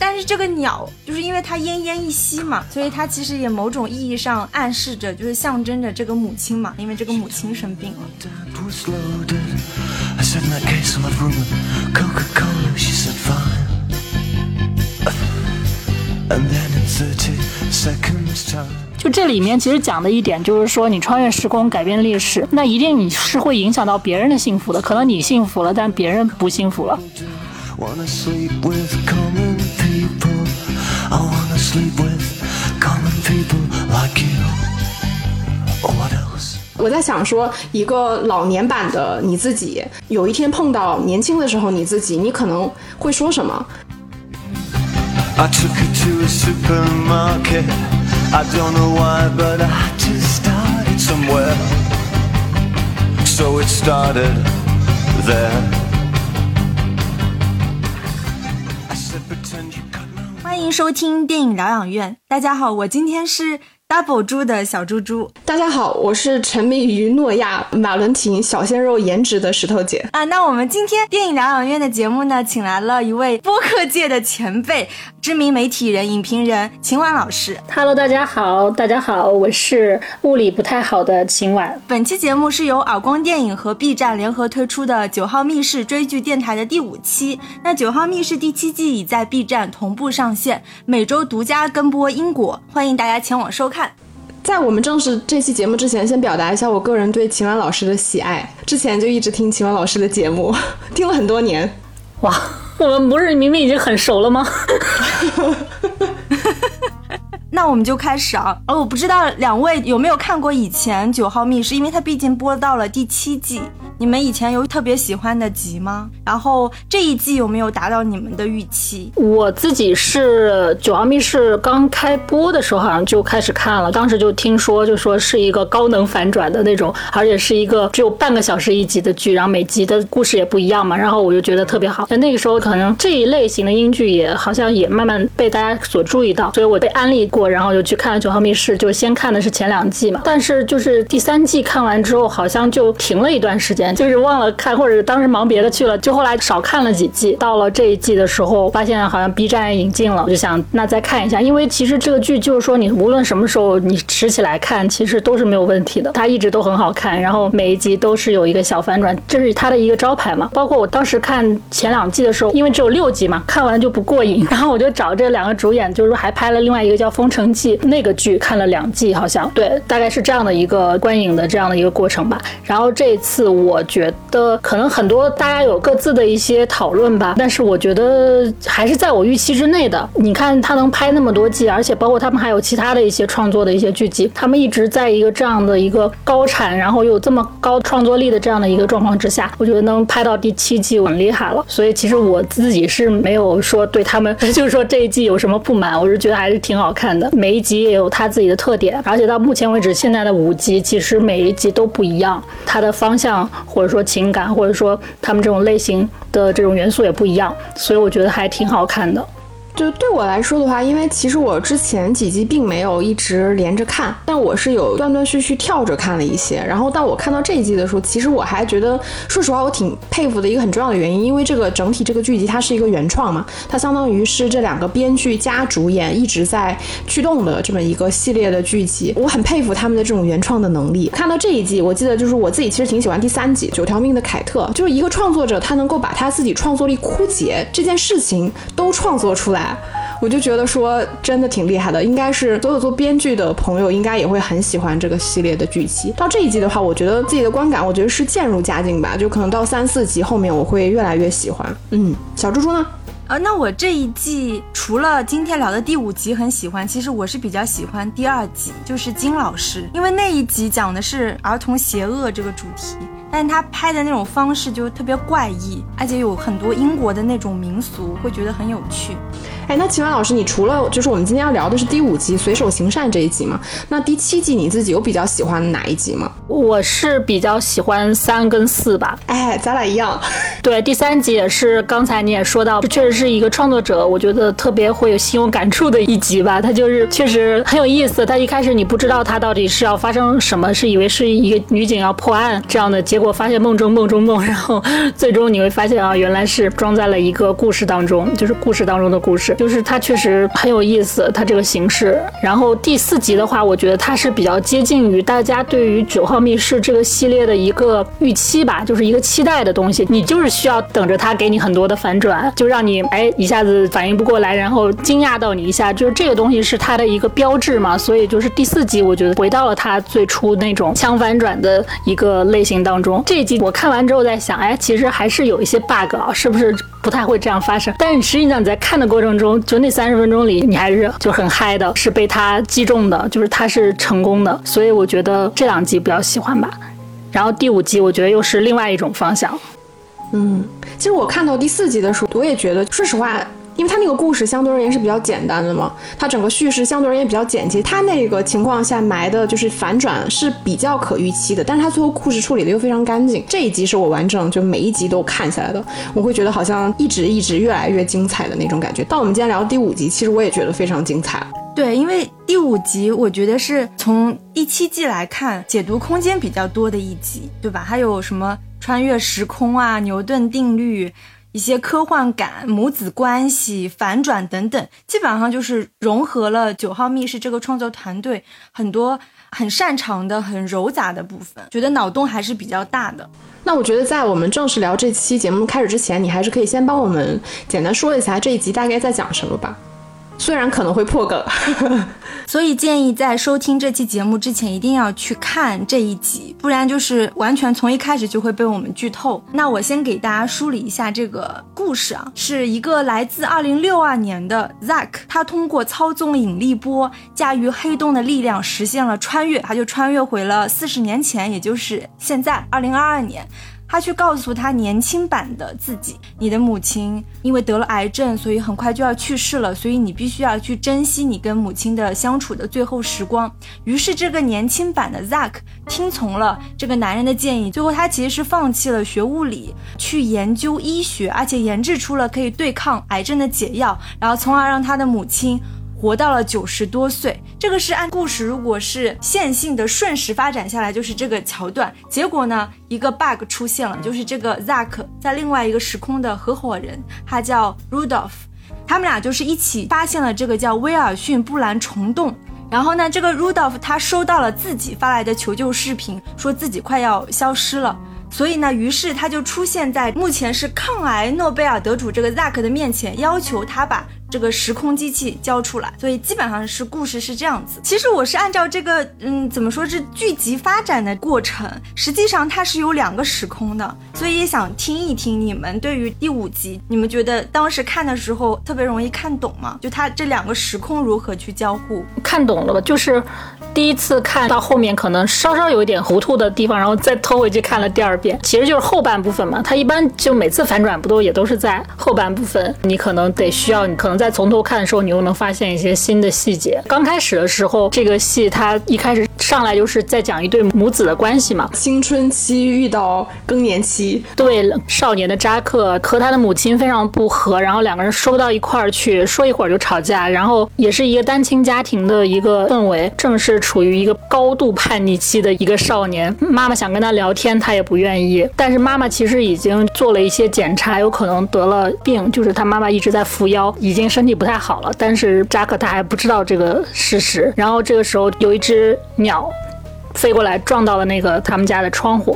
但是这个鸟就是因为它奄奄一息嘛，所以它其实也某种意义上暗示着，就是象征着这个母亲嘛，因为这个母亲生病了。就这里面其实讲的一点就是说，你穿越时空改变历史，那一定你是会影响到别人的幸福的。可能你幸福了，但别人不幸福了。Wanna sleep with common people. I wanna sleep with common people like you. Or what else? 我在想说，一个老年版的你自己，有一天碰到年轻的时候你自己，你可能会说什么？I took supermarket. I don't know why, but I just started somewhere. So it started there. I said, pretend you got no 欢迎收听电影疗养院，大家好，我今天是 Double 猪的小猪猪大家好，我是沉迷于诺亚、马伦廷小鲜肉颜值的石头姐。啊。那我们今天电影疗养院的节目呢，请来了一位播客界的前辈，知名媒体人、影评人秦婉老师。Hello，大家好，大家好，我是物理不太好的秦婉。本期节目是由耳光电影和 B 站联合推出的《九号密室》追剧电台的第五期。那《九号密室》第七季已在 B 站同步上线，每周独家跟播因果，欢迎大家前往收看。在我们正式这期节目之前，先表达一下我个人对秦岚老师的喜爱。之前就一直听秦岚老师的节目，听了很多年。哇，我们不是明明已经很熟了吗？那我们就开始啊！哦，我不知道两位有没有看过以前《九号密室》，因为它毕竟播到了第七季。你们以前有特别喜欢的集吗？然后这一季有没有达到你们的预期？我自己是《九号密室》刚开播的时候，好像就开始看了，当时就听说，就说是一个高能反转的那种，而且是一个只有半个小时一集的剧，然后每集的故事也不一样嘛，然后我就觉得特别好。那个时候可能这一类型的英剧也好像也慢慢被大家所注意到，所以我被安利然后就去看了《九号密室》，就先看的是前两季嘛，但是就是第三季看完之后，好像就停了一段时间，就是忘了看，或者当时忙别的去了，就后来少看了几季。到了这一季的时候，发现好像 B 站引进了，我就想那再看一下，因为其实这个剧就是说你无论什么时候你拾起来看，其实都是没有问题的，它一直都很好看，然后每一集都是有一个小反转，这是它的一个招牌嘛。包括我当时看前两季的时候，因为只有六集嘛，看完就不过瘾，然后我就找这两个主演，就是还拍了另外一个叫《风封城记》那个剧，看了两季，好像对，大概是这样的一个观影的这样的一个过程吧。然后这一次我觉得可能很多大家有各自的一些讨论吧，但是我觉得还是在我预期之内的。你看他能拍那么多季，而且包括他们还有其他的一些创作的一些剧集，他们一直在一个这样的一个高产，然后有这么高创作力的这样的一个状况之下，我觉得能拍到第七季很厉害了。所以其实我自己是没有说对他们 就是说这一季有什么不满，我是觉得还是挺好看的，每一集也有它自己的特点，而且到目前为止现在的五集其实每一集都不一样，它的方向或者说情感或者说他们这种类型的这种元素也不一样，所以我觉得还挺好看的。就对我来说的话，因为其实我之前几集并没有一直连着看，但我是有断断续续跳着看了一些。然后当我看到这一季的时候，其实我还觉得，说实话，我挺佩服的一个很重要的原因，因为这个整体这个剧集它是一个原创嘛，它相当于是这两个编剧加主演一直在驱动的这么一个系列的剧集，我很佩服他们的这种原创的能力。看到这一季，我记得就是我自己其实挺喜欢第三季《九条命的凯特》，就是一个创作者他能够把他自己创作力枯竭这件事情都创作出来。我就觉得说真的挺厉害的，应该是所有做编剧的朋友应该也会很喜欢这个系列的剧集。到这一季的话，我觉得自己的观感，我觉得是渐入佳境吧，就可能到三四集后面我会越来越喜欢。嗯，小猪猪呢？呃，那我这一季除了今天聊的第五集很喜欢，其实我是比较喜欢第二集，就是金老师，因为那一集讲的是儿童邪恶这个主题。但是他拍的那种方式就特别怪异，而且有很多英国的那种民俗，会觉得很有趣。哎，那秦岚老师，你除了就是我们今天要聊的是第五集随手行善这一集嘛？那第七集你自己有比较喜欢哪一集吗？我是比较喜欢三跟四吧。哎，咱俩一样。对，第三集也是刚才你也说到，这确实是一个创作者，我觉得特别会有心有感触的一集吧。他就是确实很有意思。他一开始你不知道他到底是要发生什么，是以为是一个女警要破案这样的，结结果发现梦中梦中梦，然后最终你会发现啊，原来是装在了一个故事当中，就是故事当中的故事。就是它确实很有意思，它这个形式。然后第四集的话，我觉得它是比较接近于大家对于《九号密室》这个系列的一个预期吧，就是一个期待的东西。你就是需要等着它给你很多的反转，就让你哎一下子反应不过来，然后惊讶到你一下，就是这个东西是它的一个标志嘛。所以就是第四集，我觉得回到了它最初那种枪反转的一个类型当中。这一集我看完之后在想，哎，其实还是有一些 bug 啊，是不是不太会这样发生？但是实际上你在看的过程中。就那三十分钟里，你还是就很嗨的，是被他击中的，就是他是成功的，所以我觉得这两集比较喜欢吧。然后第五集我觉得又是另外一种方向。嗯，其实我看到第四集的时候，我也觉得，说实话。因为他那个故事相对而言是比较简单的嘛，它整个叙事相对而言比较简洁，他那个情况下埋的就是反转是比较可预期的，但是他最后故事处理的又非常干净。这一集是我完整就每一集都看下来的，我会觉得好像一直一直越来越精彩的那种感觉。到我们今天聊第五集，其实我也觉得非常精彩。对，因为第五集我觉得是从第七季来看解读空间比较多的一集，对吧？还有什么穿越时空啊、牛顿定律。一些科幻感、母子关系、反转等等，基本上就是融合了《九号密室》这个创作团队很多很擅长的、很柔杂的部分，觉得脑洞还是比较大的。那我觉得，在我们正式聊这期节目开始之前，你还是可以先帮我们简单说一下这一集大概在讲什么吧。虽然可能会破梗，所以建议在收听这期节目之前一定要去看这一集，不然就是完全从一开始就会被我们剧透。那我先给大家梳理一下这个故事啊，是一个来自二零六二年的 Zack，他通过操纵引力波，驾驭黑洞的力量，实现了穿越，他就穿越回了四十年前，也就是现在二零二二年。他去告诉他年轻版的自己：“你的母亲因为得了癌症，所以很快就要去世了，所以你必须要去珍惜你跟母亲的相处的最后时光。”于是，这个年轻版的 Zack 听从了这个男人的建议，最后他其实是放弃了学物理，去研究医学，而且研制出了可以对抗癌症的解药，然后从而让他的母亲。活到了九十多岁，这个是按故事，如果是线性的顺时发展下来，就是这个桥段。结果呢，一个 bug 出现了，就是这个 Zack 在另外一个时空的合伙人，他叫 Rudolph，他们俩就是一起发现了这个叫威尔逊布兰虫洞。然后呢，这个 Rudolph 他收到了自己发来的求救视频，说自己快要消失了，所以呢，于是他就出现在目前是抗癌诺贝尔得主这个 Zack 的面前，要求他把。这个时空机器交出来，所以基本上是故事是这样子。其实我是按照这个，嗯，怎么说是剧集发展的过程，实际上它是有两个时空的，所以也想听一听你们对于第五集，你们觉得当时看的时候特别容易看懂吗？就它这两个时空如何去交互？看懂了吧？就是第一次看到后面可能稍稍有一点糊涂的地方，然后再偷回去看了第二遍，其实就是后半部分嘛。它一般就每次反转不都也都是在后半部分，你可能得需要你可能。在从头看的时候，你又能发现一些新的细节。刚开始的时候，这个戏它一开始上来就是在讲一对母子的关系嘛，青春期遇到更年期，对少年的扎克和他的母亲非常不和，然后两个人说不到一块儿去，说一会儿就吵架，然后也是一个单亲家庭的一个氛围，正是处于一个高度叛逆期的一个少年。妈妈想跟他聊天，他也不愿意，但是妈妈其实已经做了一些检查，有可能得了病，就是他妈妈一直在扶腰，已经。身体不太好了，但是扎克他还不知道这个事实。然后这个时候有一只鸟飞过来撞到了那个他们家的窗户。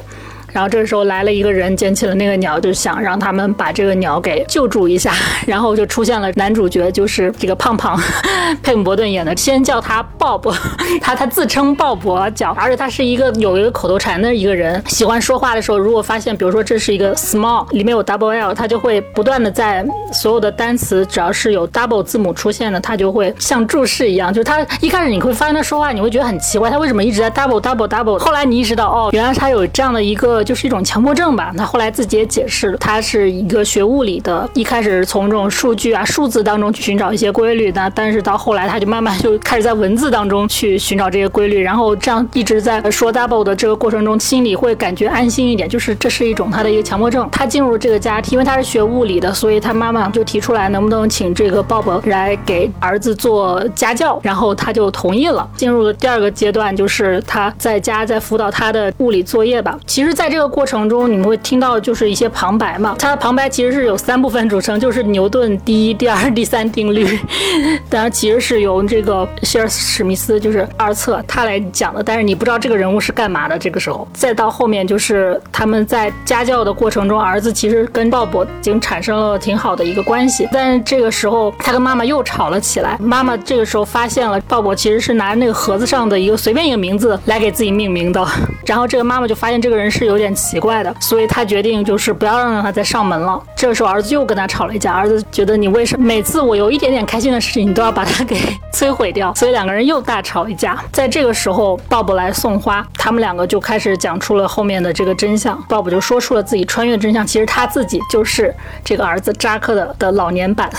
然后这个时候来了一个人，捡起了那个鸟，就想让他们把这个鸟给救助一下。然后就出现了男主角，就是这个胖胖 佩姆伯顿演的，先叫他鲍勃，他他自称鲍勃叫，而且他是一个有一个口头禅的一个人，喜欢说话的时候，如果发现比如说这是一个 small 里面有 double l，他就会不断的在所有的单词只要是有 double 字母出现的，他就会像注释一样，就是他一开始你会发现他说话，你会觉得很奇怪，他为什么一直在 double double double，后来你意识到哦，原来他有这样的一个。就是一种强迫症吧。他后来自己也解释，他是一个学物理的，一开始从这种数据啊、数字当中去寻找一些规律的，但是到后来他就慢慢就开始在文字当中去寻找这些规律，然后这样一直在说 double 的这个过程中，心里会感觉安心一点，就是这是一种他的一个强迫症。他进入这个家，因为他是学物理的，所以他妈妈就提出来能不能请这个鲍勃来给儿子做家教，然后他就同意了。进入了第二个阶段，就是他在家在辅导他的物理作业吧。其实，在这个过程中，你们会听到就是一些旁白嘛。它的旁白其实是有三部分组成，就是牛顿第一、第二、第三定律。当然，其实是由这个希尔史密斯，就是二册他来讲的。但是你不知道这个人物是干嘛的。这个时候，再到后面就是他们在家教的过程中，儿子其实跟鲍勃已经产生了挺好的一个关系。但是这个时候，他跟妈妈又吵了起来。妈妈这个时候发现了鲍勃其实是拿那个盒子上的一个随便一个名字来给自己命名的。然后这个妈妈就发现这个人是有点奇怪的，所以他决定就是不要让他再上门了。这个时候，儿子又跟他吵了一架。儿子觉得你为什么每次我有一点点开心的事情，你都要把它给摧毁掉？所以两个人又大吵一架。在这个时候，鲍勃来送花，他们两个就开始讲出了后面的这个真相。鲍勃就说出了自己穿越真相，其实他自己就是这个儿子扎克的的老年版，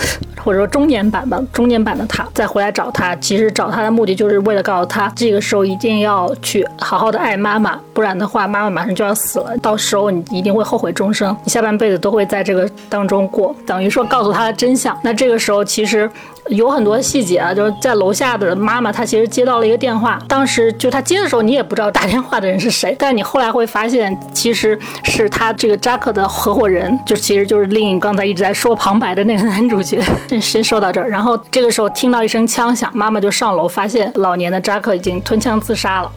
或者说中年版吧，中年版的他再回来找他，其实找他的目的就是为了告诉他，这个时候一定要去好好的爱妈妈，不然的话，妈妈马上就要死死了，到时候你一定会后悔终生，你下半辈子都会在这个当中过，等于说告诉他的真相。那这个时候其实。有很多细节啊，就是在楼下的妈妈，她其实接到了一个电话。当时就她接的时候，你也不知道打电话的人是谁，但你后来会发现，其实是他这个扎克的合伙人，就其实就是令刚才一直在说旁白的那个男主角。先说到这儿，然后这个时候听到一声枪响，妈妈就上楼，发现老年的扎克已经吞枪自杀了。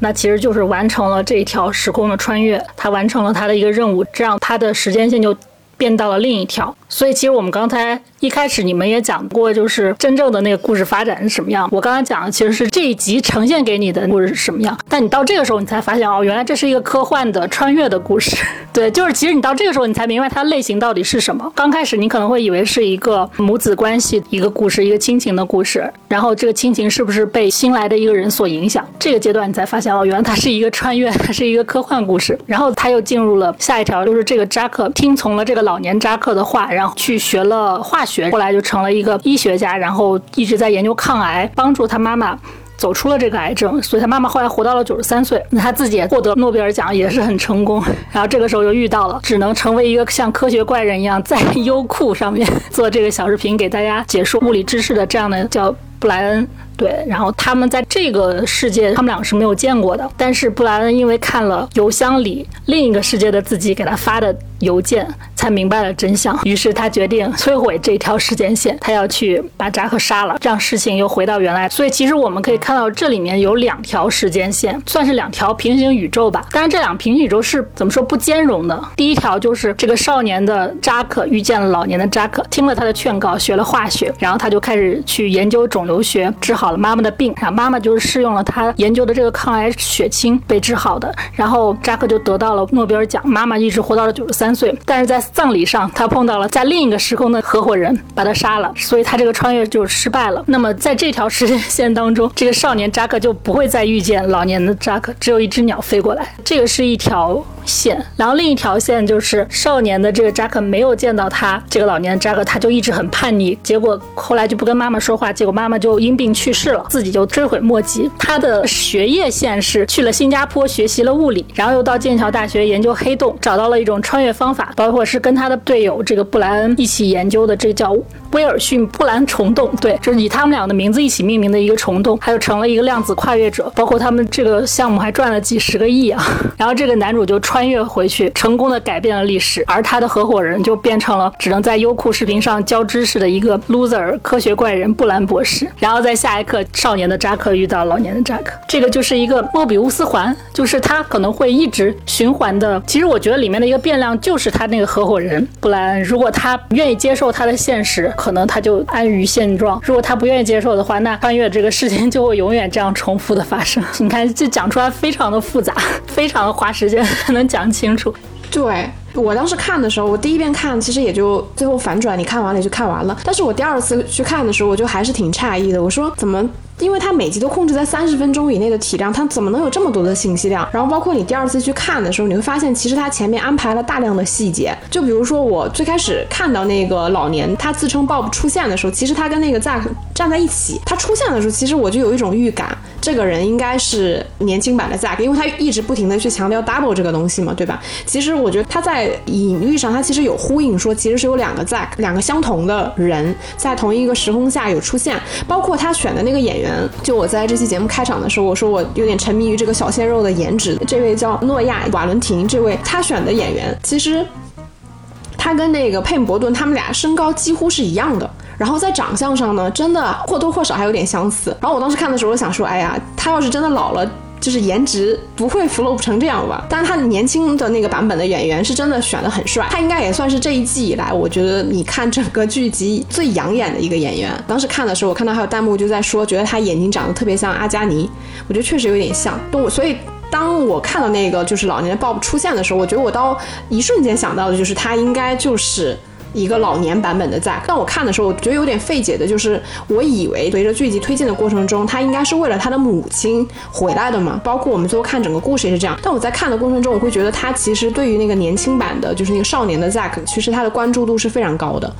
那其实就是完成了这一条时空的穿越，他完成了他的一个任务，这样他的时间线就变到了另一条。所以其实我们刚才。一开始你们也讲过，就是真正的那个故事发展是什么样。我刚才讲的其实是这一集呈现给你的故事是什么样，但你到这个时候你才发现哦，原来这是一个科幻的穿越的故事。对，就是其实你到这个时候你才明白它类型到底是什么。刚开始你可能会以为是一个母子关系一个故事，一个亲情的故事，然后这个亲情是不是被新来的一个人所影响？这个阶段你才发现哦，原来它是一个穿越，它是一个科幻故事。然后他又进入了下一条，就是这个扎克听从了这个老年扎克的话，然然后去学了化学，后来就成了。一个医学家，然后一直在研究抗癌，帮助他妈妈走出了这个癌症，所以他妈妈后来活到了九十三岁。那他自己也获得诺贝尔奖，也是很成功。然后这个时候又遇到了，只能成为一个像科学怪人一样，在优酷上面做这个小视频，给大家解说物理知识的这样的叫布莱恩。对，然后他们在这个世界，他们两个是没有见过的。但是布莱恩因为看了邮箱里另一个世界的自己给他发的邮件，才明白了真相。于是他决定摧毁这条时间线，他要去把扎克杀了，让事情又回到原来。所以其实我们可以看到，这里面有两条时间线，算是两条平行宇宙吧。当然，这两平行宇宙是怎么说不兼容的？第一条就是这个少年的扎克遇见了老年的扎克，听了他的劝告，学了化学，然后他就开始去研究肿瘤留学，治好。了妈妈的病，然后妈妈就是试用了他研究的这个抗癌血清被治好的，然后扎克就得到了诺贝尔奖，妈妈一直活到了九十三岁，但是在葬礼上他碰到了在另一个时空的合伙人，把他杀了，所以他这个穿越就失败了。那么在这条时间线当中，这个少年扎克就不会再遇见老年的扎克，只有一只鸟飞过来，这个是一条。线，然后另一条线就是少年的这个扎克没有见到他这个老年的扎克，他就一直很叛逆，结果后来就不跟妈妈说话，结果妈妈就因病去世了，自己就追悔莫及。他的学业线是去了新加坡学习了物理，然后又到剑桥大学研究黑洞，找到了一种穿越方法，包括是跟他的队友这个布莱恩一起研究的，这叫威尔逊布兰虫洞，对，就是以他们俩的名字一起命名的一个虫洞，还有成了一个量子跨越者，包括他们这个项目还赚了几十个亿啊。然后这个男主就穿越回去，成功的改变了历史，而他的合伙人就变成了只能在优酷视频上教知识的一个 loser 科学怪人布兰博士。然后在下一刻，少年的扎克遇到老年的扎克，这个就是一个莫比乌斯环，就是他可能会一直循环的。其实我觉得里面的一个变量就是他那个合伙人布兰，如果他愿意接受他的现实，可能他就安于现状；如果他不愿意接受的话，那穿越这个事情就会永远这样重复的发生。你看，这讲出来非常的复杂，非常的花时间才能讲清。清楚，对我当时看的时候，我第一遍看其实也就最后反转，你看完了也就看完了。但是我第二次去看的时候，我就还是挺诧异的。我说怎么因为它每集都控制在三十分钟以内的体量，它怎么能有这么多的信息量？然后包括你第二次去看的时候，你会发现其实它前面安排了大量的细节，就比如说我最开始看到那个老年他自称 Bob 出现的时候，其实他跟那个 Zack 站在一起，他出现的时候，其实我就有一种预感，这个人应该是年轻版的 Zack，因为他一直不停的去强调 double 这个东西嘛，对吧？其实我觉得他在隐喻上，他其实有呼应，说其实是有两个 Zack，两个相同的人在同一个时空下有出现，包括他选的那个演员，就我在这期节目开场的时候，我说我有点沉迷于这个小鲜肉的颜值，这位叫诺亚·瓦伦廷，这位他选的演员，其实他跟那个佩姆伯顿他们俩身高几乎是一样的。然后在长相上呢，真的或多或少还有点相似。然后我当时看的时候，我想说，哎呀，他要是真的老了，就是颜值不会 flop 成这样吧？但是他年轻的那个版本的演员是真的选的很帅，他应该也算是这一季以来，我觉得你看整个剧集最养眼的一个演员。当时看的时候，我看到还有弹幕就在说，觉得他眼睛长得特别像阿加尼，我觉得确实有点像。我所以当我看到那个就是老年的 Bob 出现的时候，我觉得我到一瞬间想到的就是他应该就是。一个老年版本的 Zack，但我看的时候，我觉得有点费解的，就是我以为随着剧集推进的过程中，他应该是为了他的母亲回来的嘛，包括我们最后看整个故事也是这样。但我在看的过程中，我会觉得他其实对于那个年轻版的，就是那个少年的 Zack，其实他的关注度是非常高的。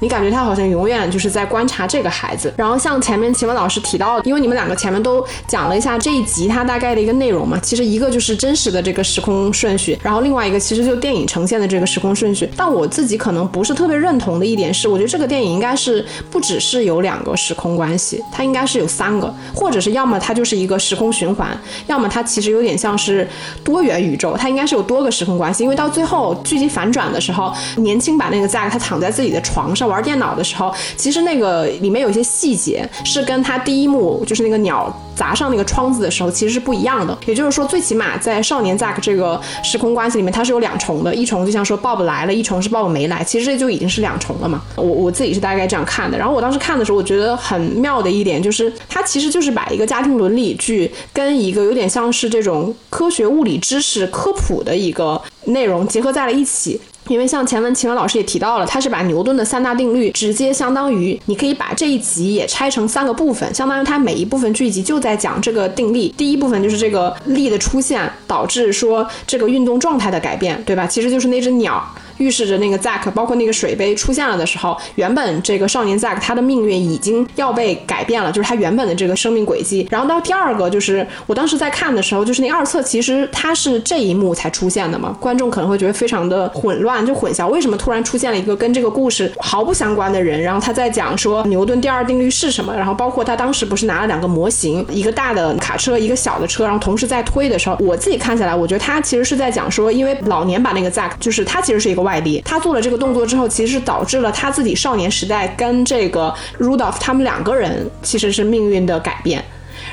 你感觉他好像永远就是在观察这个孩子，然后像前面秦文老师提到的，因为你们两个前面都讲了一下这一集它大概的一个内容嘛，其实一个就是真实的这个时空顺序，然后另外一个其实就电影呈现的这个时空顺序。但我自己可能不是特别认同的一点是，我觉得这个电影应该是不只是有两个时空关系，它应该是有三个，或者是要么它就是一个时空循环，要么它其实有点像是多元宇宙，它应该是有多个时空关系。因为到最后剧集反转的时候，年轻版那个 Zack 他躺在自己的床上。玩电脑的时候，其实那个里面有一些细节是跟他第一幕就是那个鸟砸上那个窗子的时候其实是不一样的。也就是说，最起码在少年 Zack 这个时空关系里面，它是有两重的，一重就像说 Bob 来了，一重是 Bob 没来，其实这就已经是两重了嘛。我我自己是大概这样看的。然后我当时看的时候，我觉得很妙的一点就是，它其实就是把一个家庭伦理剧跟一个有点像是这种科学物理知识科普的一个内容结合在了一起。因为像前文秦文老师也提到了，他是把牛顿的三大定律直接相当于，你可以把这一集也拆成三个部分，相当于它每一部分剧集就在讲这个定律。第一部分就是这个力的出现导致说这个运动状态的改变，对吧？其实就是那只鸟。预示着那个 Zack，包括那个水杯出现了的时候，原本这个少年 Zack 他的命运已经要被改变了，就是他原本的这个生命轨迹。然后到第二个，就是我当时在看的时候，就是那二册其实它是这一幕才出现的嘛，观众可能会觉得非常的混乱，就混淆为什么突然出现了一个跟这个故事毫不相关的人，然后他在讲说牛顿第二定律是什么，然后包括他当时不是拿了两个模型，一个大的卡车，一个小的车，然后同时在推的时候，我自己看起来，我觉得他其实是在讲说，因为老年把那个 Zack，就是他其实是一个。外力，他做了这个动作之后，其实是导致了他自己少年时代跟这个 Rudolph 他们两个人其实是命运的改变。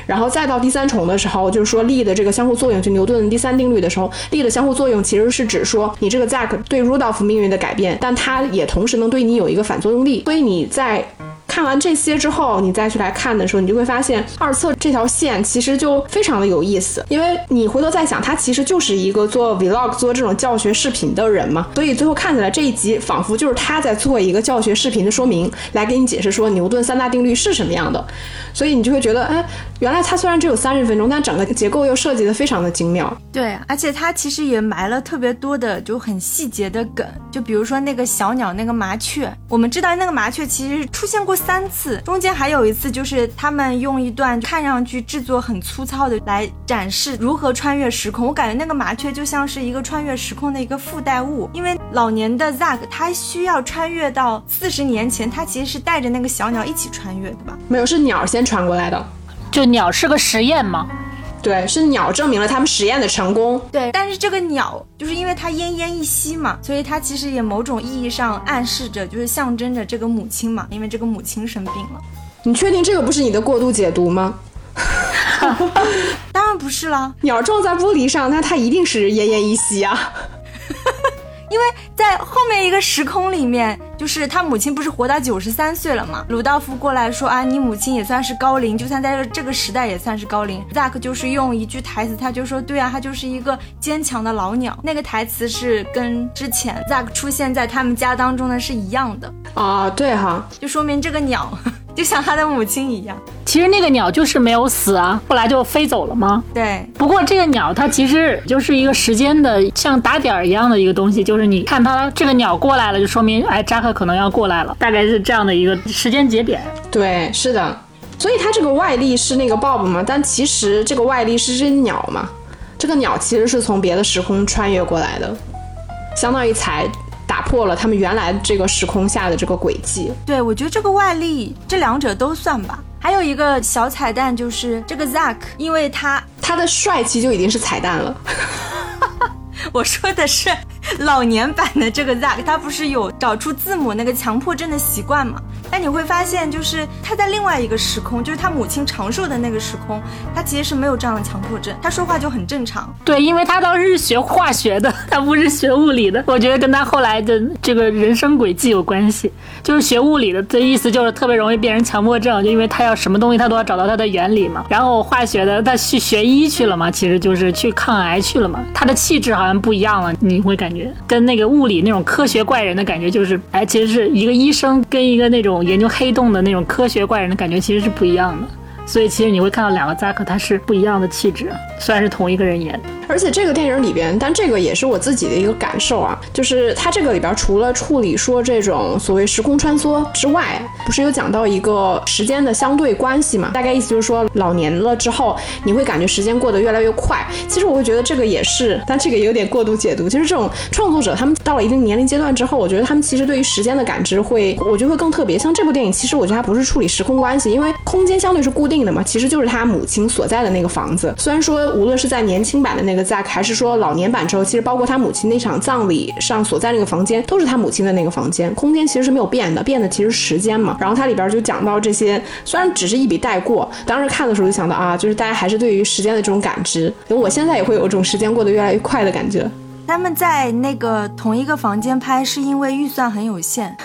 然后再到第三重的时候，就是说力的这个相互作用，就牛顿第三定律的时候，力的相互作用其实是指说你这个 Zack 对 Rudolph 命运的改变，但它也同时能对你有一个反作用力，所以你在。看完这些之后，你再去来看的时候，你就会发现二册这条线其实就非常的有意思，因为你回头再想，他其实就是一个做 vlog 做这种教学视频的人嘛，所以最后看起来这一集仿佛就是他在做一个教学视频的说明，来给你解释说牛顿三大定律是什么样的，所以你就会觉得，哎，原来它虽然只有三十分钟，但整个结构又设计的非常的精妙。对，而且它其实也埋了特别多的就很细节的梗，就比如说那个小鸟那个麻雀，我们知道那个麻雀其实出现过。三次，中间还有一次，就是他们用一段看上去制作很粗糙的来展示如何穿越时空。我感觉那个麻雀就像是一个穿越时空的一个附带物，因为老年的 Zack 他需要穿越到四十年前，他其实是带着那个小鸟一起穿越的吧？没有，是鸟先传过来的。就鸟是个实验吗？对，是鸟证明了他们实验的成功。对，但是这个鸟就是因为它奄奄一息嘛，所以它其实也某种意义上暗示着，就是象征着这个母亲嘛，因为这个母亲生病了。你确定这个不是你的过度解读吗？当然不是啦，鸟撞在玻璃上，那它一定是奄奄一息啊。因为在后面一个时空里面，就是他母亲不是活到九十三岁了吗？鲁道夫过来说啊，你母亲也算是高龄，就算在这个时代也算是高龄。Zack 就是用一句台词，他就说，对啊，他就是一个坚强的老鸟。那个台词是跟之前 Zack 出现在他们家当中的是一样的啊，对哈，就说明这个鸟。就像他的母亲一样。其实那个鸟就是没有死啊，后来就飞走了吗？对，不过这个鸟它其实就是一个时间的像打点儿一样的一个东西，就是你看它这个鸟过来了，就说明哎扎克可能要过来了，大概是这样的一个时间节点。对，是的。所以它这个外力是那个 Bob 嘛，但其实这个外力是只鸟嘛，这个鸟其实是从别的时空穿越过来的，相当于才打破了他们原来这个时空下的这个轨迹。对，我觉得这个外力，这两者都算吧。还有一个小彩蛋就是这个 Zack，因为他他的帅气就已经是彩蛋了。我说的是老年版的这个 Zack，他不是有找出字母那个强迫症的习惯吗？但你会发现，就是他在另外一个时空，就是他母亲长寿的那个时空，他其实是没有这样的强迫症，他说话就很正常。对，因为他当时是学化学的，他不是学物理的。我觉得跟他后来的这个人生轨迹有关系。就是学物理的，这意思就是特别容易变成强迫症，就因为他要什么东西他都要找到它的原理嘛。然后化学的他去学医去了嘛，其实就是去抗癌去了嘛。他的气质好像不一样了，你会感觉跟那个物理那种科学怪人的感觉就是，哎，其实是一个医生跟一个那种研究黑洞的那种科学怪人的感觉其实是不一样的。所以其实你会看到两个扎克，他是不一样的气质，虽然是同一个人演。而且这个电影里边，但这个也是我自己的一个感受啊，就是它这个里边除了处理说这种所谓时空穿梭之外，不是有讲到一个时间的相对关系嘛？大概意思就是说，老年了之后，你会感觉时间过得越来越快。其实我会觉得这个也是，但这个有点过度解读。其实这种创作者他们到了一定年龄阶段之后，我觉得他们其实对于时间的感知会，我觉得会更特别。像这部电影，其实我觉得它不是处理时空关系，因为空间相对是固定定的嘛，其实就是他母亲所在的那个房子。虽然说无论是在年轻版的那个 Zack，还是说老年版之后，其实包括他母亲那场葬礼上所在那个房间，都是他母亲的那个房间，空间其实是没有变的，变的其实时间嘛。然后它里边就讲到这些，虽然只是一笔带过，当时看的时候就想到啊，就是大家还是对于时间的这种感知，因为我现在也会有一种时间过得越来越快的感觉。他们在那个同一个房间拍，是因为预算很有限。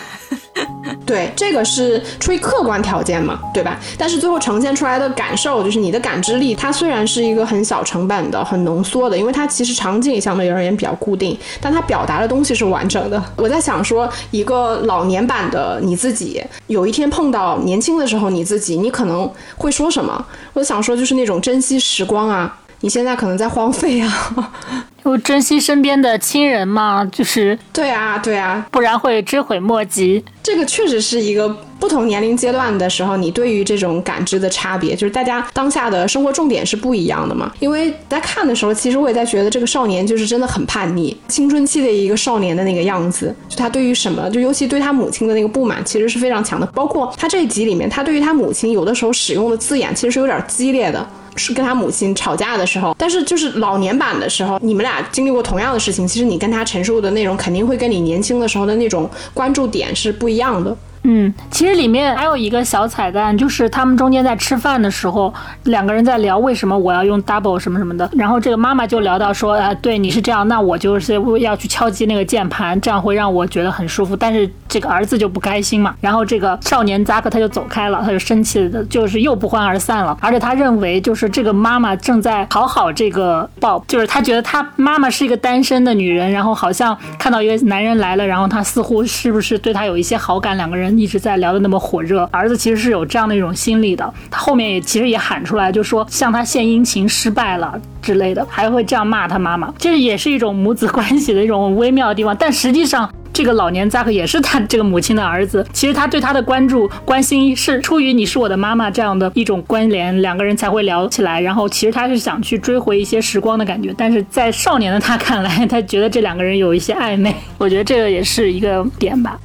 对，这个是出于客观条件嘛，对吧？但是最后呈现出来的感受，就是你的感知力，它虽然是一个很小成本的、很浓缩的，因为它其实场景相对而言比较固定，但它表达的东西是完整的。我在想说，一个老年版的你自己，有一天碰到年轻的时候你自己，你可能会说什么？我想说，就是那种珍惜时光啊，你现在可能在荒废啊。就珍惜身边的亲人嘛，就是对啊，对啊，不然会追悔莫及。这个确实是一个不同年龄阶段的时候，你对于这种感知的差别，就是大家当下的生活重点是不一样的嘛。因为在看的时候，其实我也在觉得这个少年就是真的很叛逆，青春期的一个少年的那个样子，就他对于什么，就尤其对他母亲的那个不满，其实是非常强的。包括他这一集里面，他对于他母亲有的时候使用的字眼，其实是有点激烈的。是跟他母亲吵架的时候，但是就是老年版的时候，你们俩经历过同样的事情，其实你跟他陈述的内容肯定会跟你年轻的时候的那种关注点是不一样的。嗯，其实里面还有一个小彩蛋，就是他们中间在吃饭的时候，两个人在聊为什么我要用 double 什么什么的，然后这个妈妈就聊到说，啊，对，你是这样，那我就是要去敲击那个键盘，这样会让我觉得很舒服，但是这个儿子就不开心嘛，然后这个少年扎克他就走开了，他就生气的，就是又不欢而散了，而且他认为就是这个妈妈正在讨好这个 Bob，就是他觉得他妈妈是一个单身的女人，然后好像看到一个男人来了，然后他似乎是不是对他有一些好感，两个人。一直在聊的那么火热，儿子其实是有这样的一种心理的。他后面也其实也喊出来，就说向他献殷勤失败了之类的，还会这样骂他妈妈，这也是一种母子关系的一种微妙的地方。但实际上，这个老年扎克也是他这个母亲的儿子，其实他对他的关注、关心是出于你是我的妈妈这样的一种关联，两个人才会聊起来。然后其实他是想去追回一些时光的感觉，但是在少年的他看来，他觉得这两个人有一些暧昧。我觉得这个也是一个点吧。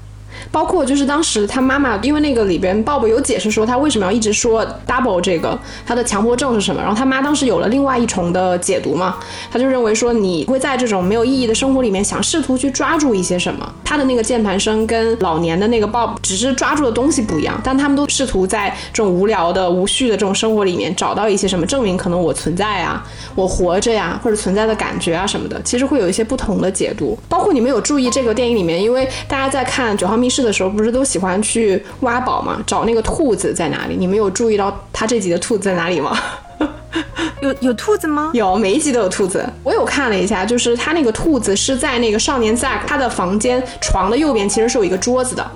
包括就是当时他妈妈，因为那个里边，Bob 有解释说他为什么要一直说 double 这个他的强迫症是什么，然后他妈当时有了另外一重的解读嘛，他就认为说你会在这种没有意义的生活里面想试图去抓住一些什么，他的那个键盘声跟老年的那个 Bob 只是抓住的东西不一样，但他们都试图在这种无聊的无序的这种生活里面找到一些什么证明，可能我存在啊，我活着呀，或者存在的感觉啊什么的，其实会有一些不同的解读。包括你们有注意这个电影里面，因为大家在看九号密室。的时候不是都喜欢去挖宝吗？找那个兔子在哪里？你们有注意到他这集的兔子在哪里吗？有有兔子吗？有，每一集都有兔子。我有看了一下，就是他那个兔子是在那个少年 Zack 他的房间床的右边，其实是有一个桌子的。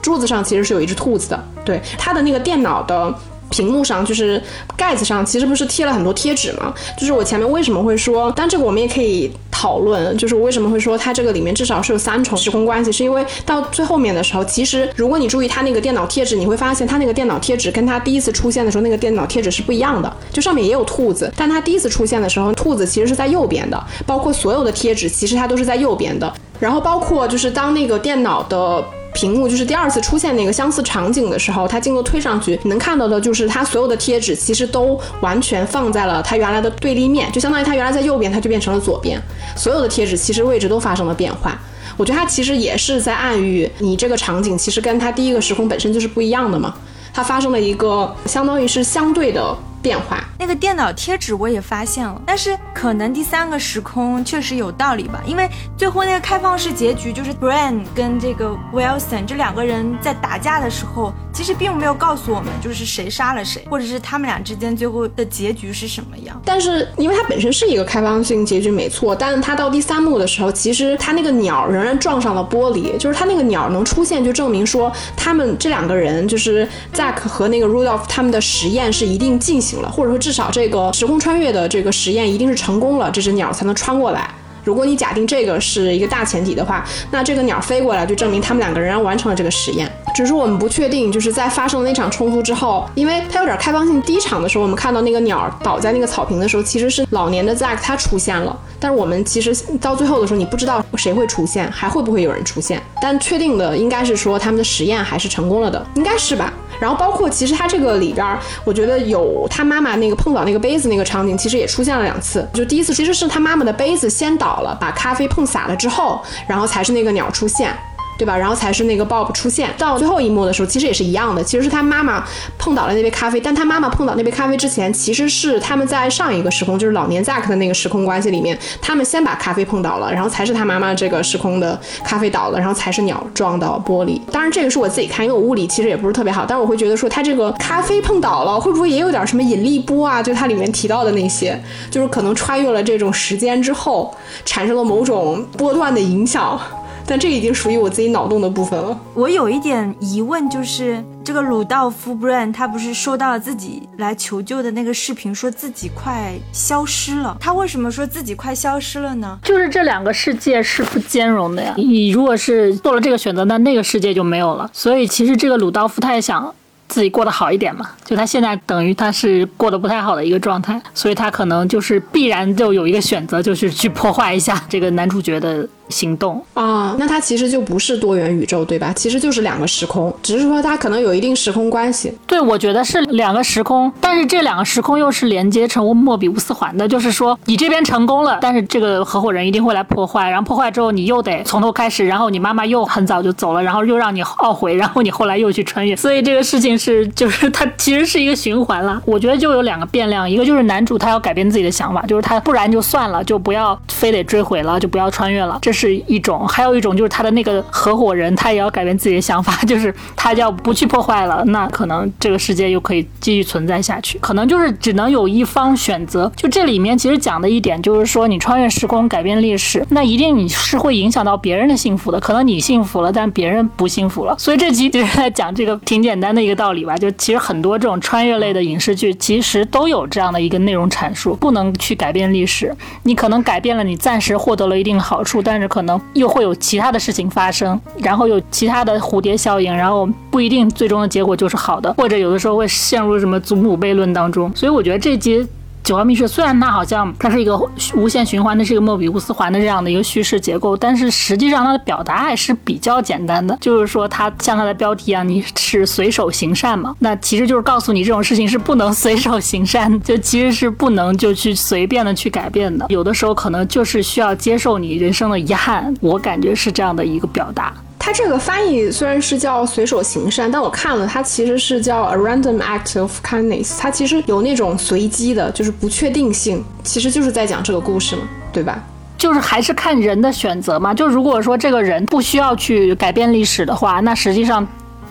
桌子上其实是有一只兔子的。对，他的那个电脑的。屏幕上就是盖子上，其实不是贴了很多贴纸吗？就是我前面为什么会说，但这个我们也可以讨论，就是我为什么会说它这个里面至少是有三重时空关系，是因为到最后面的时候，其实如果你注意它那个电脑贴纸，你会发现它那个电脑贴纸跟它第一次出现的时候那个电脑贴纸是不一样的，就上面也有兔子，但它第一次出现的时候，兔子其实是在右边的，包括所有的贴纸其实它都是在右边的，然后包括就是当那个电脑的。屏幕就是第二次出现那个相似场景的时候，它镜头推上去，你能看到的就是它所有的贴纸其实都完全放在了它原来的对立面，就相当于它原来在右边，它就变成了左边，所有的贴纸其实位置都发生了变化。我觉得它其实也是在暗喻你这个场景其实跟它第一个时空本身就是不一样的嘛，它发生了一个相当于是相对的。变化，那个电脑贴纸我也发现了，但是可能第三个时空确实有道理吧，因为最后那个开放式结局就是 Brian 跟这个 Wilson 这两个人在打架的时候，其实并没有告诉我们就是谁杀了谁，或者是他们俩之间最后的结局是什么样。但是因为它本身是一个开放性结局没错，但是它到第三幕的时候，其实它那个鸟仍然撞上了玻璃，就是它那个鸟能出现，就证明说他们这两个人就是 Zack 和那个 Rudolph 他们的实验是一定进行了。或者说，至少这个时空穿越的这个实验一定是成功了，这只鸟才能穿过来。如果你假定这个是一个大前提的话，那这个鸟飞过来就证明他们两个仍然完成了这个实验。只是我们不确定，就是在发生了那场冲突之后，因为它有点开放性。第一场的时候，我们看到那个鸟倒在那个草坪的时候，其实是老年的 Zack 他出现了。但是我们其实到最后的时候，你不知道谁会出现，还会不会有人出现。但确定的应该是说他们的实验还是成功了的，应该是吧？然后包括其实他这个里边，我觉得有他妈妈那个碰倒那个杯子那个场景，其实也出现了两次。就第一次其实是他妈妈的杯子先倒了，把咖啡碰洒了之后，然后才是那个鸟出现。对吧？然后才是那个 Bob 出现。到最后一幕的时候，其实也是一样的。其实是他妈妈碰倒了那杯咖啡，但他妈妈碰倒那杯咖啡之前，其实是他们在上一个时空，就是老年 Zack 的那个时空关系里面，他们先把咖啡碰倒了，然后才是他妈妈这个时空的咖啡倒了，然后才是鸟撞到玻璃。当然，这个是我自己看，因为我物理其实也不是特别好，但是我会觉得说，他这个咖啡碰倒了，会不会也有点什么引力波啊？就它里面提到的那些，就是可能穿越了这种时间之后，产生了某种波段的影响。但这已经属于我自己脑洞的部分了。我有一点疑问，就是这个鲁道夫 Brian 他不是收到了自己来求救的那个视频，说自己快消失了。他为什么说自己快消失了呢？就是这两个世界是不兼容的呀。你如果是做了这个选择，那那个世界就没有了。所以其实这个鲁道夫他也想。自己过得好一点嘛？就他现在等于他是过得不太好的一个状态，所以他可能就是必然就有一个选择，就是去破坏一下这个男主角的行动啊。那它其实就不是多元宇宙，对吧？其实就是两个时空，只是说它可能有一定时空关系。对，我觉得是两个时空，但是这两个时空又是连接成莫比乌斯环的，就是说你这边成功了，但是这个合伙人一定会来破坏，然后破坏之后你又得从头开始，然后你妈妈又很早就走了，然后又让你懊悔，然后你后来又去穿越，所以这个事情。是，就是它其实是一个循环了。我觉得就有两个变量，一个就是男主他要改变自己的想法，就是他不然就算了，就不要非得追悔了，就不要穿越了，这是一种；还有一种就是他的那个合伙人，他也要改变自己的想法，就是他要不去破坏了，那可能这个世界又可以继续存在下去。可能就是只能有一方选择。就这里面其实讲的一点就是说，你穿越时空改变历史，那一定你是会影响到别人的幸福的。可能你幸福了，但别人不幸福了。所以这集就是在讲这个挺简单的一个道。理吧，就其实很多这种穿越类的影视剧，其实都有这样的一个内容阐述：不能去改变历史，你可能改变了，你暂时获得了一定好处，但是可能又会有其他的事情发生，然后有其他的蝴蝶效应，然后不一定最终的结果就是好的，或者有的时候会陷入什么祖母悖论当中。所以我觉得这集。九号密室虽然它好像它是一个无限循环的，是一个莫比乌斯环的这样的一个叙事结构，但是实际上它的表达还是比较简单的。就是说，它像它的标题一样，你是随手行善嘛？那其实就是告诉你这种事情是不能随手行善，就其实是不能就去随便的去改变的。有的时候可能就是需要接受你人生的遗憾，我感觉是这样的一个表达。它这个翻译虽然是叫随手行善，但我看了它其实是叫 a random act of kindness。它其实有那种随机的，就是不确定性，其实就是在讲这个故事嘛，对吧？就是还是看人的选择嘛。就如果说这个人不需要去改变历史的话，那实际上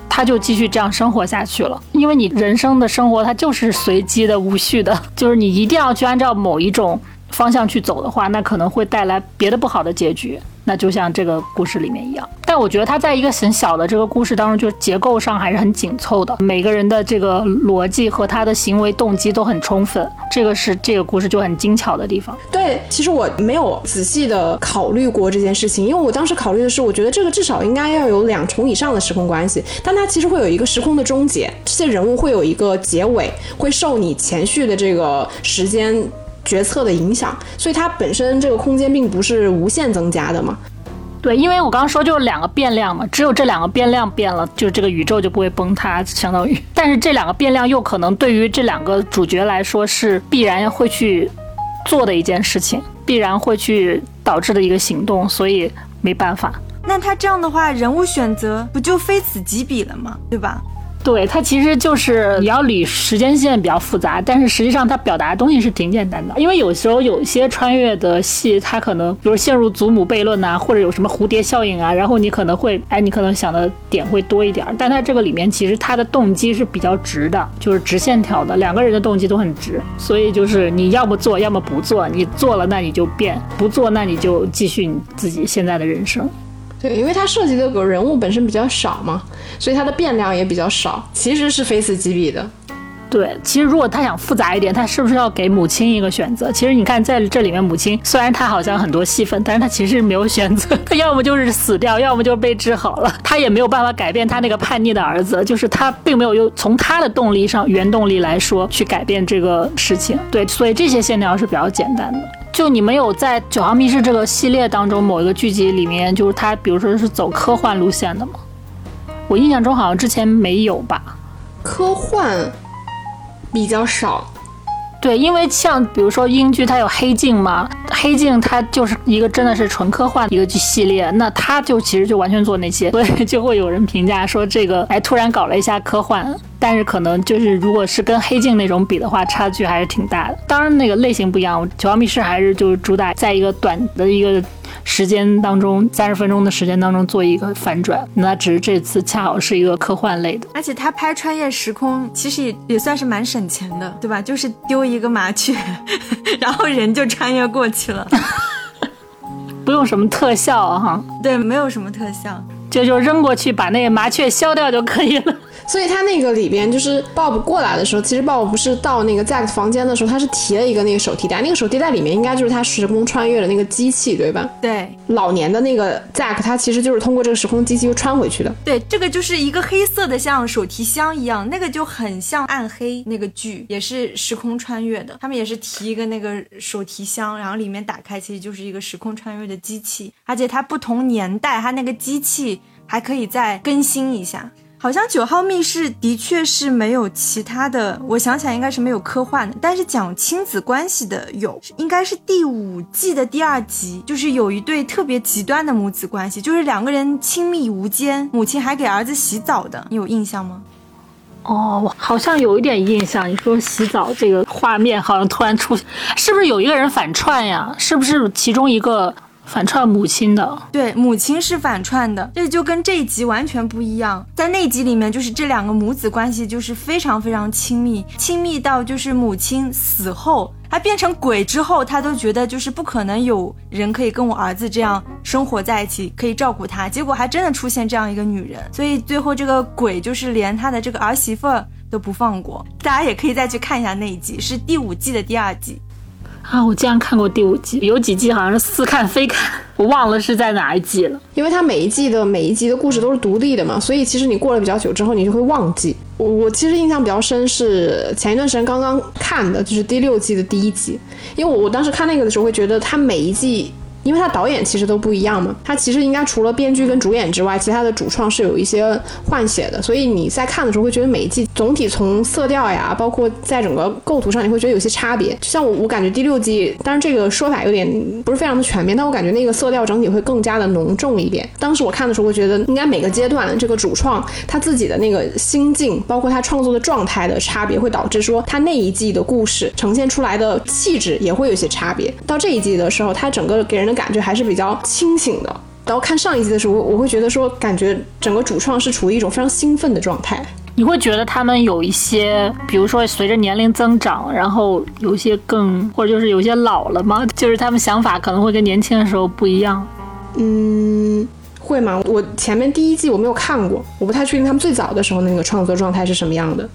他就继续这样生活下去了。因为你人生的生活它就是随机的、无序的，就是你一定要去按照某一种方向去走的话，那可能会带来别的不好的结局。那就像这个故事里面一样。但我觉得它在一个很小的这个故事当中，就是结构上还是很紧凑的，每个人的这个逻辑和他的行为动机都很充分，这个是这个故事就很精巧的地方。对，其实我没有仔细的考虑过这件事情，因为我当时考虑的是，我觉得这个至少应该要有两重以上的时空关系，但它其实会有一个时空的终结，这些人物会有一个结尾，会受你前续的这个时间决策的影响，所以它本身这个空间并不是无限增加的嘛。对，因为我刚刚说就是两个变量嘛，只有这两个变量变了，就这个宇宙就不会崩塌，相当于。但是这两个变量又可能对于这两个主角来说是必然会去做的一件事情，必然会去导致的一个行动，所以没办法。那他这样的话，人物选择不就非此即彼了吗？对吧？对，它其实就是你要捋时间线比较复杂，但是实际上它表达的东西是挺简单的。因为有时候有些穿越的戏，它可能比如陷入祖母悖论呐，或者有什么蝴蝶效应啊，然后你可能会，哎，你可能想的点会多一点。但它这个里面其实它的动机是比较直的，就是直线条的，两个人的动机都很直，所以就是你要么做，要么不做。你做了，那你就变；不做，那你就继续你自己现在的人生。对，因为它涉及的个人物本身比较少嘛，所以它的变量也比较少，其实是非此即彼的。对，其实如果他想复杂一点，他是不是要给母亲一个选择？其实你看在这里面，母亲虽然她好像很多戏份，但是她其实没有选择，她要么就是死掉，要么就被治好了，她也没有办法改变她那个叛逆的儿子，就是她并没有用从她的动力上原动力来说去改变这个事情。对，所以这些线条是比较简单的。就你们有在《九号密室》这个系列当中某一个剧集里面，就是他比如说是走科幻路线的吗？我印象中好像之前没有吧。科幻比较少，对，因为像比如说英剧，它有黑镜嘛，黑镜它就是一个真的是纯科幻的一个剧系列，那它就其实就完全做那些，所以就会有人评价说这个哎突然搞了一下科幻，但是可能就是如果是跟黑镜那种比的话，差距还是挺大的。当然那个类型不一样，九号密室还是就是主打在一个短的一个时间当中，三十分钟的时间当中做一个反转，那只是这次恰好是一个科幻类的。而且他拍穿越时空，其实也也算是蛮省钱的，对吧？就是丢一个麻雀，然后人就穿越过去了。不用什么特效啊哈，对，没有什么特效。就就扔过去把那个麻雀消掉就可以了。所以他那个里边就是 Bob 过来的时候，其实 Bob 不是到那个 Zack 房间的时候，他是提了一个那个手提袋，那个手提袋里面应该就是他时空穿越的那个机器，对吧？对老年的那个 Zack，他其实就是通过这个时空机器又穿回去的。对，这个就是一个黑色的，像手提箱一样，那个就很像暗黑那个剧，也是时空穿越的。他们也是提一个那个手提箱，然后里面打开其实就是一个时空穿越的机器，而且它不同年代，它那个机器还可以再更新一下。好像九号密室的确是没有其他的，我想起来应该是没有科幻的，但是讲亲子关系的有，应该是第五季的第二集，就是有一对特别极端的母子关系，就是两个人亲密无间，母亲还给儿子洗澡的，你有印象吗？哦，好像有一点印象。你说洗澡这个画面好像突然出现，是不是有一个人反串呀？是不是其中一个反串母亲的？对，母亲是反串的，这就跟这一集完全不一样。在那集里面，就是这两个母子关系就是非常非常亲密，亲密到就是母亲死后，她变成鬼之后，她都觉得就是不可能有人可以跟我儿子这样生活在一起，可以照顾他。结果还真的出现这样一个女人，所以最后这个鬼就是连他的这个儿媳妇儿都不放过。大家也可以再去看一下那一集，是第五季的第二集。啊，我竟然看过第五季，有几季好像是似看非看，我忘了是在哪一季了。因为它每一季的每一集的故事都是独立的嘛，所以其实你过了比较久之后，你就会忘记。我我其实印象比较深是前一段时间刚刚看的，就是第六季的第一集，因为我我当时看那个的时候会觉得它每一季。因为它导演其实都不一样嘛，它其实应该除了编剧跟主演之外，其他的主创是有一些换血的，所以你在看的时候会觉得每一季总体从色调呀，包括在整个构图上，你会觉得有些差别。像我，我感觉第六季，当然这个说法有点不是非常的全面，但我感觉那个色调整体会更加的浓重一点。当时我看的时候会觉得，应该每个阶段这个主创他自己的那个心境，包括他创作的状态的差别，会导致说他那一季的故事呈现出来的气质也会有些差别。到这一季的时候，他整个给人的感觉还是比较清醒的。然后看上一季的时候，我我会觉得说，感觉整个主创是处于一种非常兴奋的状态。你会觉得他们有一些，比如说随着年龄增长，然后有些更，或者就是有些老了吗？就是他们想法可能会跟年轻的时候不一样。嗯，会吗？我前面第一季我没有看过，我不太确定他们最早的时候那个创作状态是什么样的。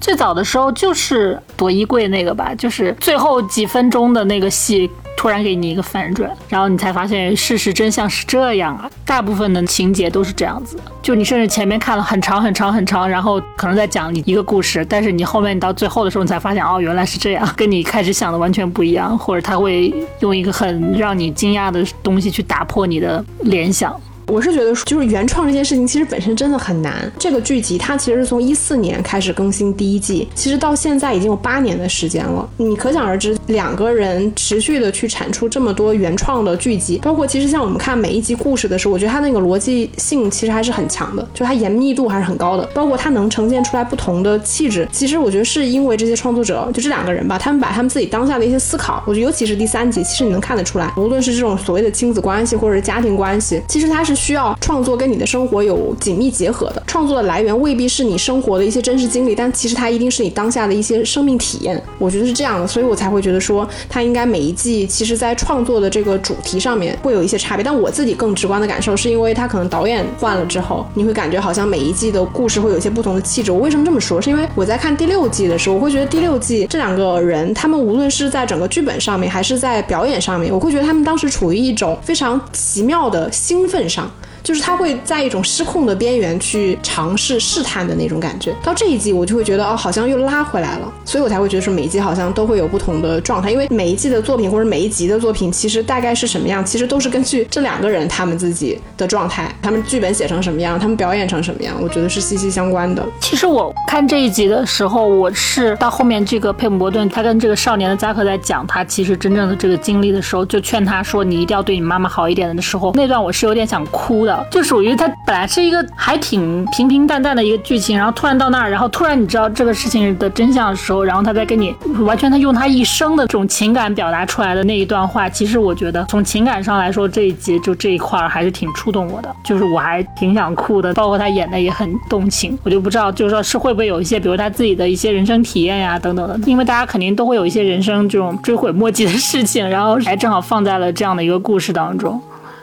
最早的时候就是躲衣柜那个吧，就是最后几分钟的那个戏，突然给你一个反转，然后你才发现事实真相是这样啊。大部分的情节都是这样子，就你甚至前面看了很长很长很长，然后可能在讲你一个故事，但是你后面你到最后的时候，你才发现哦，原来是这样，跟你开始想的完全不一样，或者他会用一个很让你惊讶的东西去打破你的联想。我是觉得，就是原创这件事情，其实本身真的很难。这个剧集它其实是从一四年开始更新第一季，其实到现在已经有八年的时间了。你可想而知，两个人持续的去产出这么多原创的剧集，包括其实像我们看每一集故事的时候，我觉得它那个逻辑性其实还是很强的，就它严密度还是很高的。包括它能呈现出来不同的气质，其实我觉得是因为这些创作者，就这两个人吧，他们把他们自己当下的一些思考，我觉得尤其是第三集，其实你能看得出来，无论是这种所谓的亲子关系或者是家庭关系，其实它是。需要创作跟你的生活有紧密结合的，创作的来源未必是你生活的一些真实经历，但其实它一定是你当下的一些生命体验。我觉得是这样的，所以我才会觉得说，它应该每一季其实在创作的这个主题上面会有一些差别。但我自己更直观的感受是因为它可能导演换了之后，你会感觉好像每一季的故事会有一些不同的气质。我为什么这么说？是因为我在看第六季的时候，我会觉得第六季这两个人，他们无论是在整个剧本上面，还是在表演上面，我会觉得他们当时处于一种非常奇妙的兴奋上。就是他会在一种失控的边缘去尝试试探的那种感觉。到这一季，我就会觉得哦，好像又拉回来了，所以我才会觉得说每一季好像都会有不同的状态。因为每一季的作品或者每一集的作品，其实大概是什么样，其实都是根据这两个人他们自己的状态，他们剧本写成什么样，他们表演成什么样，我觉得是息息相关的。其实我看这一集的时候，我是到后面这个佩姆伯顿他跟这个少年的扎克在讲他其实真正的这个经历的时候，就劝他说你一定要对你妈妈好一点的时候，那段我是有点想哭的。就属于它本来是一个还挺平平淡淡的一个剧情，然后突然到那儿，然后突然你知道这个事情的真相的时候，然后他再跟你完全他用他一生的这种情感表达出来的那一段话，其实我觉得从情感上来说，这一集就这一块儿还是挺触动我的，就是我还挺想哭的，包括他演的也很动情，我就不知道就是说是会不会有一些比如他自己的一些人生体验呀等等的，因为大家肯定都会有一些人生这种追悔莫及的事情，然后还正好放在了这样的一个故事当中。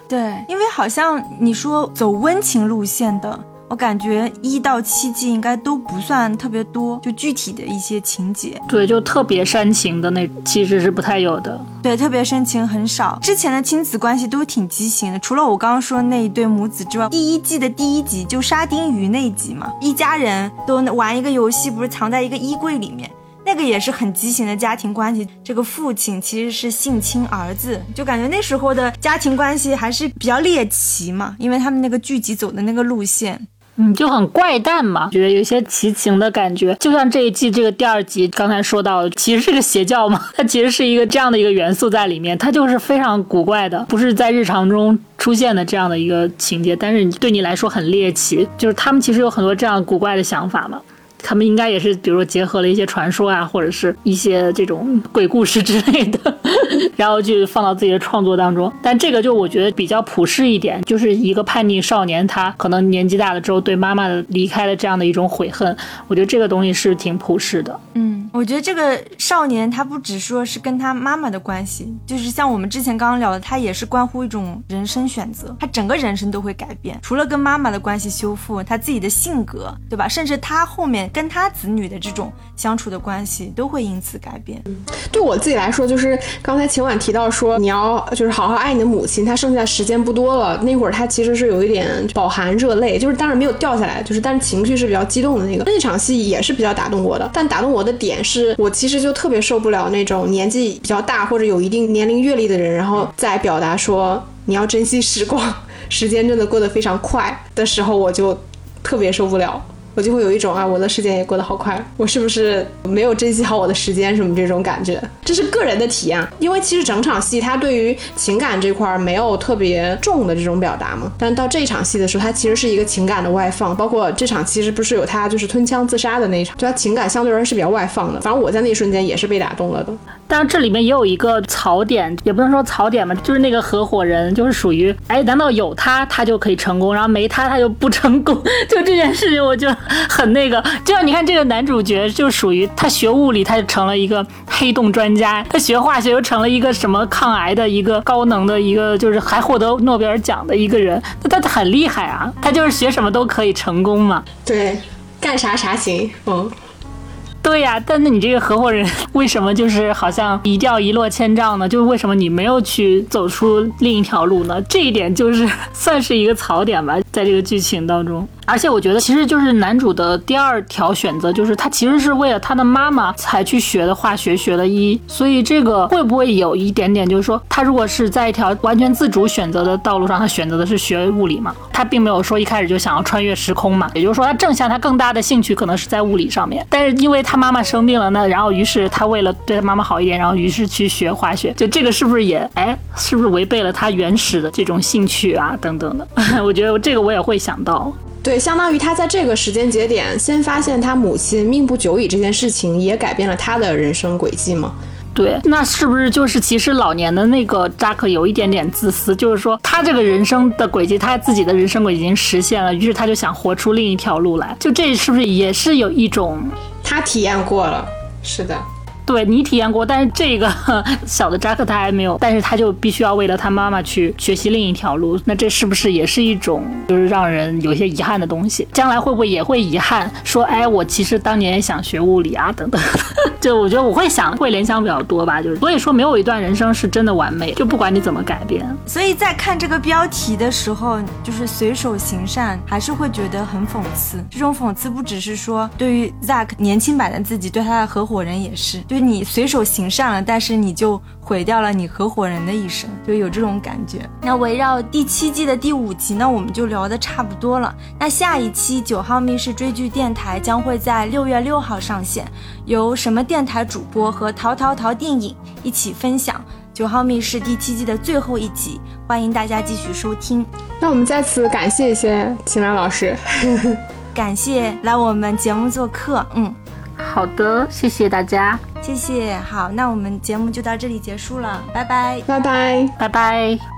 对，因为好像你说走温情路线的，我感觉一到七季应该都不算特别多，就具体的一些情节。对，就特别煽情的那其实是不太有的。对，特别煽情很少。之前的亲子关系都挺畸形的，除了我刚刚说那一对母子之外，第一季的第一集就沙丁鱼那一集嘛，一家人都玩一个游戏，不是藏在一个衣柜里面。那个也是很畸形的家庭关系，这个父亲其实是性侵儿子，就感觉那时候的家庭关系还是比较猎奇嘛，因为他们那个剧集走的那个路线，嗯，就很怪诞嘛，觉得有些奇情的感觉。就像这一季这个第二集刚才说到，其实是个邪教嘛，它其实是一个这样的一个元素在里面，它就是非常古怪的，不是在日常中出现的这样的一个情节，但是对你来说很猎奇，就是他们其实有很多这样古怪的想法嘛。他们应该也是，比如说结合了一些传说啊，或者是一些这种鬼故事之类的，然后就放到自己的创作当中。但这个就我觉得比较普世一点，就是一个叛逆少年，他可能年纪大了之后对妈妈的离开的这样的一种悔恨。我觉得这个东西是挺普世的。嗯，我觉得这个少年他不只说是跟他妈妈的关系，就是像我们之前刚刚聊的，他也是关乎一种人生选择，他整个人生都会改变。除了跟妈妈的关系修复，他自己的性格，对吧？甚至他后面。跟他子女的这种相处的关系都会因此改变。对我自己来说，就是刚才秦婉提到说你要就是好好爱你的母亲，她剩下时间不多了。那会儿她其实是有一点饱含热泪，就是当然没有掉下来，就是但是情绪是比较激动的那个。那场戏也是比较打动我的，但打动我的点是我其实就特别受不了那种年纪比较大或者有一定年龄阅历的人，然后再表达说你要珍惜时光，时间真的过得非常快的时候，我就特别受不了。我就会有一种啊，我的时间也过得好快，我是不是没有珍惜好我的时间什么这种感觉？这是个人的体验，因为其实整场戏它对于情感这块没有特别重的这种表达嘛。但到这一场戏的时候，它其实是一个情感的外放，包括这场其实不是有他就是吞枪自杀的那一场，就他情感相对而言是比较外放的。反正我在那一瞬间也是被打动了的。但是这里面也有一个槽点，也不能说槽点吧，就是那个合伙人就是属于，哎，难道有他他就可以成功，然后没他他就不成功？就这件事情，我就 很那个。就像你看这个男主角，就属于他学物理，他就成了一个黑洞专家；他学化学又成了一个什么抗癌的一个高能的一个，就是还获得诺贝尔奖的一个人。那他很厉害啊，他就是学什么都可以成功嘛。对，干啥啥行，嗯。对呀，但那你这个合伙人为什么就是好像一掉一落千丈呢？就是为什么你没有去走出另一条路呢？这一点就是算是一个槽点吧，在这个剧情当中。而且我觉得，其实就是男主的第二条选择，就是他其实是为了他的妈妈才去学的化学，学的医。所以这个会不会有一点点，就是说他如果是在一条完全自主选择的道路上，他选择的是学物理嘛？他并没有说一开始就想要穿越时空嘛？也就是说，他正向他更大的兴趣可能是在物理上面。但是因为他妈妈生病了，那然后于是他为了对他妈妈好一点，然后于是去学化学。就这个是不是也哎，是不是违背了他原始的这种兴趣啊？等等的？我觉得这个我也会想到。对，相当于他在这个时间节点先发现他母亲命不久矣这件事情，也改变了他的人生轨迹嘛？对，那是不是就是其实老年的那个扎克有一点点自私，就是说他这个人生的轨迹，他自己的人生轨迹已经实现了，于是他就想活出另一条路来，就这是不是也是有一种他体验过了？是的。对你体验过，但是这个 小的扎克他还没有，但是他就必须要为了他妈妈去学习另一条路，那这是不是也是一种就是让人有些遗憾的东西？将来会不会也会遗憾说，哎，我其实当年也想学物理啊，等等。就我觉得我会想，会联想比较多吧，就是所以说没有一段人生是真的完美，就不管你怎么改变。所以在看这个标题的时候，就是随手行善，还是会觉得很讽刺。这种讽刺不只是说对于 Zack 年轻版的自己，对他的合伙人也是，就。你随手行善了，但是你就毁掉了你合伙人的一生，就有这种感觉。那围绕第七季的第五集呢，我们就聊的差不多了。那下一期九号密室追剧电台将会在六月六号上线，由什么电台主播和淘淘淘电影一起分享九号密室第七季的最后一集，欢迎大家继续收听。那我们再次感谢一些秦岚老师，感谢来我们节目做客，嗯。好的，谢谢大家，谢谢。好，那我们节目就到这里结束了，拜拜，拜拜，拜拜。